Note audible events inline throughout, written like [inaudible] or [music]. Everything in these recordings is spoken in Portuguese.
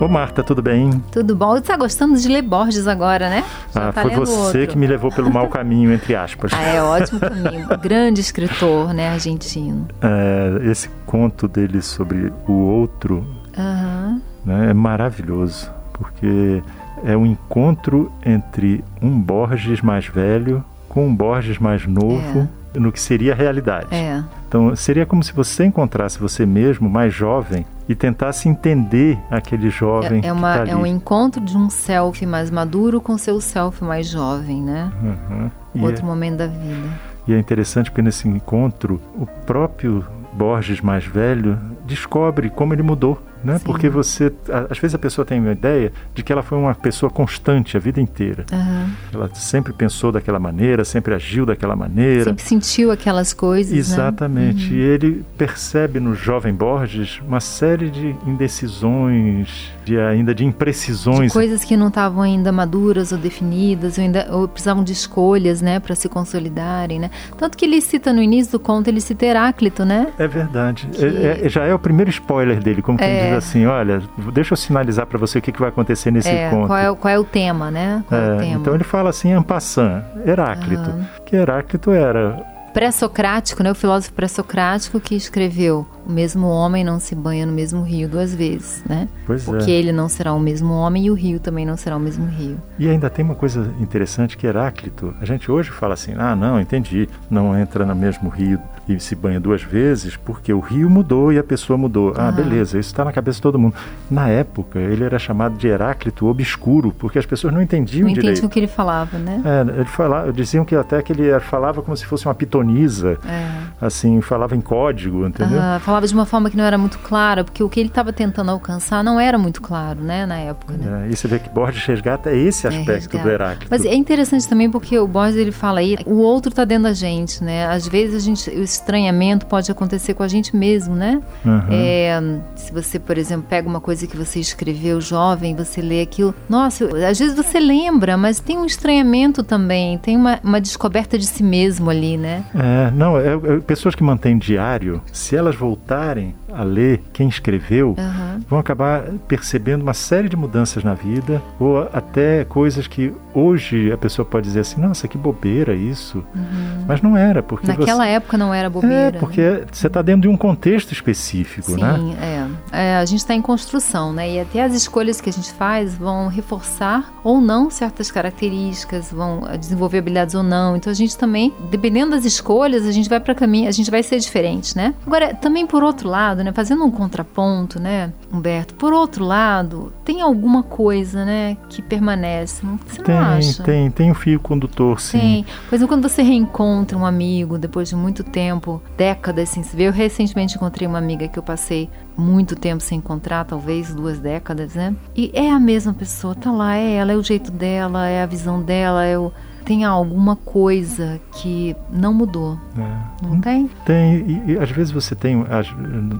Ô Marta, tudo bem? Tudo bom? Você está gostando de ler Borges agora, né? Já ah, tá foi você outro. que me levou pelo mau caminho, entre aspas. ah, é ótimo caminho. [laughs] Grande escritor, né, argentino. É, esse conto dele sobre o outro uhum. né, é maravilhoso, porque é um encontro entre um Borges mais velho com um Borges mais novo é. no que seria a realidade. É. Então, seria como se você encontrasse você mesmo mais jovem e tentasse entender aquele jovem é, é uma, tá ali. É um encontro de um self mais maduro com seu self mais jovem, né? Uhum. Outro é, momento da vida. E é interessante porque nesse encontro, o próprio Borges mais velho descobre como ele mudou né? Porque você, às vezes a pessoa tem uma ideia de que ela foi uma pessoa constante a vida inteira. Uhum. Ela sempre pensou daquela maneira, sempre agiu daquela maneira. Sempre sentiu aquelas coisas. Né? Exatamente. Né? Uhum. E ele percebe no jovem Borges uma série de indecisões, de ainda de imprecisões. De coisas que não estavam ainda maduras ou definidas, ou, ainda, ou precisavam de escolhas, né, para se consolidarem, né? Tanto que ele cita no início do conto, ele cita Heráclito, né? É verdade. Que... É, é, já é o primeiro spoiler dele, como quem é. Diz assim, olha, deixa eu sinalizar para você o que, que vai acontecer nesse é, conto. Qual é, qual é o tema, né? É, é tema? Então ele fala assim, Ampassan, Heráclito, uhum. que Heráclito era pré-socrático, né, o filósofo pré-socrático que escreveu o mesmo homem não se banha no mesmo rio duas vezes, né? Pois Porque é. ele não será o mesmo homem e o rio também não será o mesmo rio. E ainda tem uma coisa interessante que Heráclito, a gente hoje fala assim, ah, não, entendi, não entra no mesmo rio e se banha duas vezes porque o rio mudou e a pessoa mudou. Ah, ah. beleza, isso está na cabeça de todo mundo. Na época, ele era chamado de Heráclito obscuro, porque as pessoas não entendiam não direito. Não entendiam o que ele falava, né? É, ele falava, diziam que até que ele falava como se fosse uma pitonisa, é. assim, falava em código, entendeu? Ah, falava de uma forma que não era muito clara, porque o que ele estava tentando alcançar não era muito claro, né, na época. Né? É, e você vê que Borges resgata esse é, aspecto é, do Heráclito. Mas é interessante também porque o Borges ele fala aí, o outro está dentro da gente, né? Às vezes a gente, estranhamento pode acontecer com a gente mesmo, né? Uhum. É, se você, por exemplo, pega uma coisa que você escreveu jovem, você lê aquilo, nossa, às vezes você lembra, mas tem um estranhamento também, tem uma, uma descoberta de si mesmo ali, né? É, não, é, é, pessoas que mantêm diário, se elas voltarem a ler quem escreveu, uhum. vão acabar percebendo uma série de mudanças na vida, ou até coisas que hoje a pessoa pode dizer assim, nossa, que bobeira isso. Uhum. Mas não era, porque. Naquela você... época não era bobeira. É, porque né? você está dentro de um contexto específico, Sim, né? Sim, é. É. A gente está em construção, né? E até as escolhas que a gente faz vão reforçar ou não certas características, vão desenvolver habilidades ou não. Então a gente também, dependendo das escolhas, a gente vai para caminho, a gente vai ser diferente, né? Agora, também por outro lado, né, fazendo um contraponto, né, Humberto, por outro lado, tem alguma coisa, né, que permanece, você tem, não acha? Tem, tem um fio condutor, sim. Tem. Por exemplo, quando você reencontra um amigo depois de muito tempo, décadas sem se ver, eu recentemente encontrei uma amiga que eu passei muito tempo sem encontrar, talvez duas décadas, né? E é a mesma pessoa, tá lá, é ela, é o jeito dela, é a visão dela, é o tem alguma coisa que não mudou. É. Não tem? Tem. E, e, às vezes você tem, as,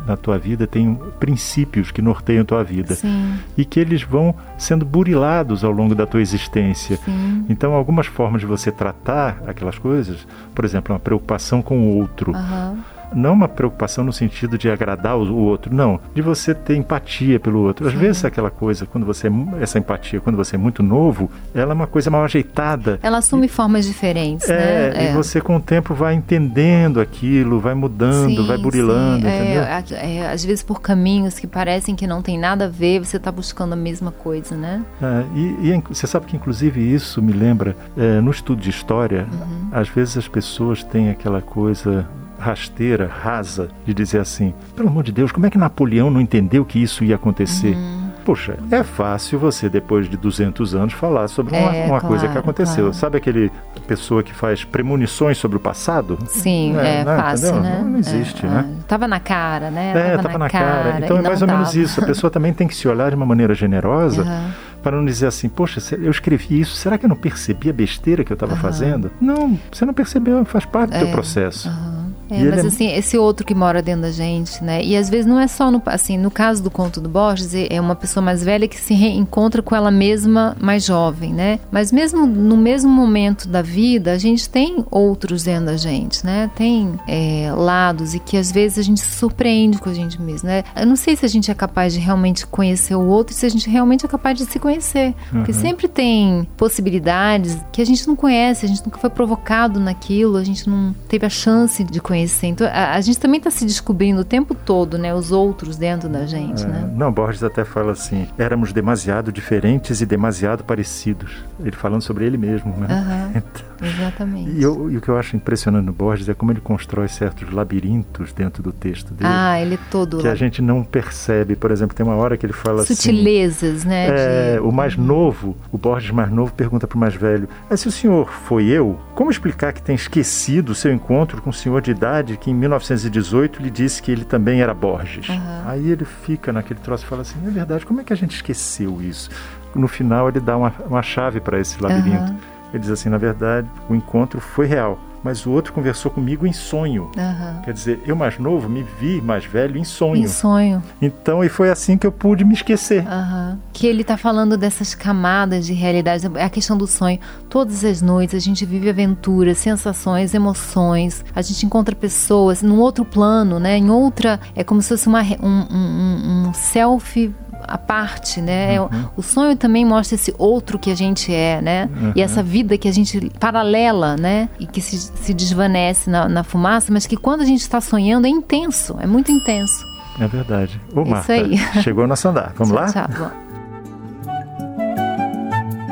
na tua vida, tem princípios que norteiam a tua vida. Sim. E que eles vão sendo burilados ao longo da tua existência. Sim. Então, algumas formas de você tratar aquelas coisas, por exemplo, uma preocupação com o outro. Uhum não uma preocupação no sentido de agradar o outro, não, de você ter empatia pelo outro. Às Sim. vezes aquela coisa, quando você é essa empatia, quando você é muito novo, ela é uma coisa mal ajeitada. Ela assume e, formas diferentes, é, né? É. E você com o tempo vai entendendo aquilo, vai mudando, sim, vai burilando, sim. entendeu? É, é, às vezes por caminhos que parecem que não tem nada a ver, você está buscando a mesma coisa, né? É, e, e, você sabe que inclusive isso me lembra, é, no estudo de história, uhum. às vezes as pessoas têm aquela coisa rasteira, rasa, de dizer assim: pelo amor de Deus, como é que Napoleão não entendeu que isso ia acontecer? Uhum. Poxa, é fácil você, depois de 200 anos, falar sobre uma, é, uma claro, coisa que aconteceu. Claro. Sabe aquele pessoa que faz premonições sobre o passado? Sim, é, é fácil, entendeu? né? Não, existe, é, né? É. Tava na cara, né? É, tava, tava na, cara. cara. Então é mais ou tava. menos isso. A pessoa também tem que se olhar de uma maneira generosa. Uhum para não dizer assim, poxa, eu escrevi isso, será que eu não percebi a besteira que eu estava uhum. fazendo? Não, você não percebeu, faz parte do teu processo. Uhum. É, mas é... assim, esse outro que mora dentro da gente, né? E às vezes não é só no, assim, no caso do conto do Borges, é uma pessoa mais velha que se reencontra com ela mesma mais jovem, né? Mas mesmo no mesmo momento da vida, a gente tem outros dentro da gente, né? Tem é, lados e que às vezes a gente se surpreende com a gente mesmo, né? Eu não sei se a gente é capaz de realmente conhecer o outro, se a gente realmente é capaz de se conhecer, uhum. porque sempre tem possibilidades que a gente não conhece, a gente nunca foi provocado naquilo, a gente não teve a chance de conhecer. Então, a, a gente também está se descobrindo o tempo todo, né? Os outros dentro da gente, é, né? Não, Borges até fala assim: éramos demasiado diferentes e demasiado parecidos. Ele falando sobre ele mesmo, né? Uhum, [laughs] então, exatamente. E, eu, e, o que eu acho impressionante no Borges é como ele constrói certos labirintos dentro do texto dele. Ah, ele é todo. Que a gente não percebe. Por exemplo, tem uma hora que ele fala Sutilezas, assim. né? É, de... O mais uhum. novo, o Borges mais novo, pergunta para o mais velho: se o senhor foi eu, como explicar que tem esquecido o seu encontro com um senhor de idade que em 1918 lhe disse que ele também era Borges? Uhum. Aí ele fica naquele troço e fala assim: é verdade, como é que a gente esqueceu isso? No final, ele dá uma, uma chave para esse labirinto. Uhum. Ele diz assim: na verdade, o encontro foi real mas o outro conversou comigo em sonho. Uhum. Quer dizer, eu mais novo me vi mais velho em sonho. Em sonho. Então, e foi assim que eu pude me esquecer. Uhum. Que ele está falando dessas camadas de realidade, é a questão do sonho. Todas as noites a gente vive aventuras, sensações, emoções. A gente encontra pessoas num outro plano, né? Em outra, é como se fosse uma, um, um, um selfie a parte, né? Uhum. O sonho também mostra esse outro que a gente é, né? Uhum. E essa vida que a gente paralela, né? E que se, se desvanece na, na fumaça, mas que quando a gente está sonhando é intenso, é muito intenso. É verdade. Ô, Marta, Isso aí. [laughs] chegou nosso andar. Vamos tchau, lá? Tchau.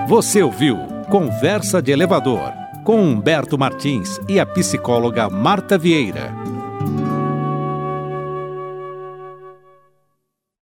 Você ouviu Conversa de Elevador com Humberto Martins e a psicóloga Marta Vieira.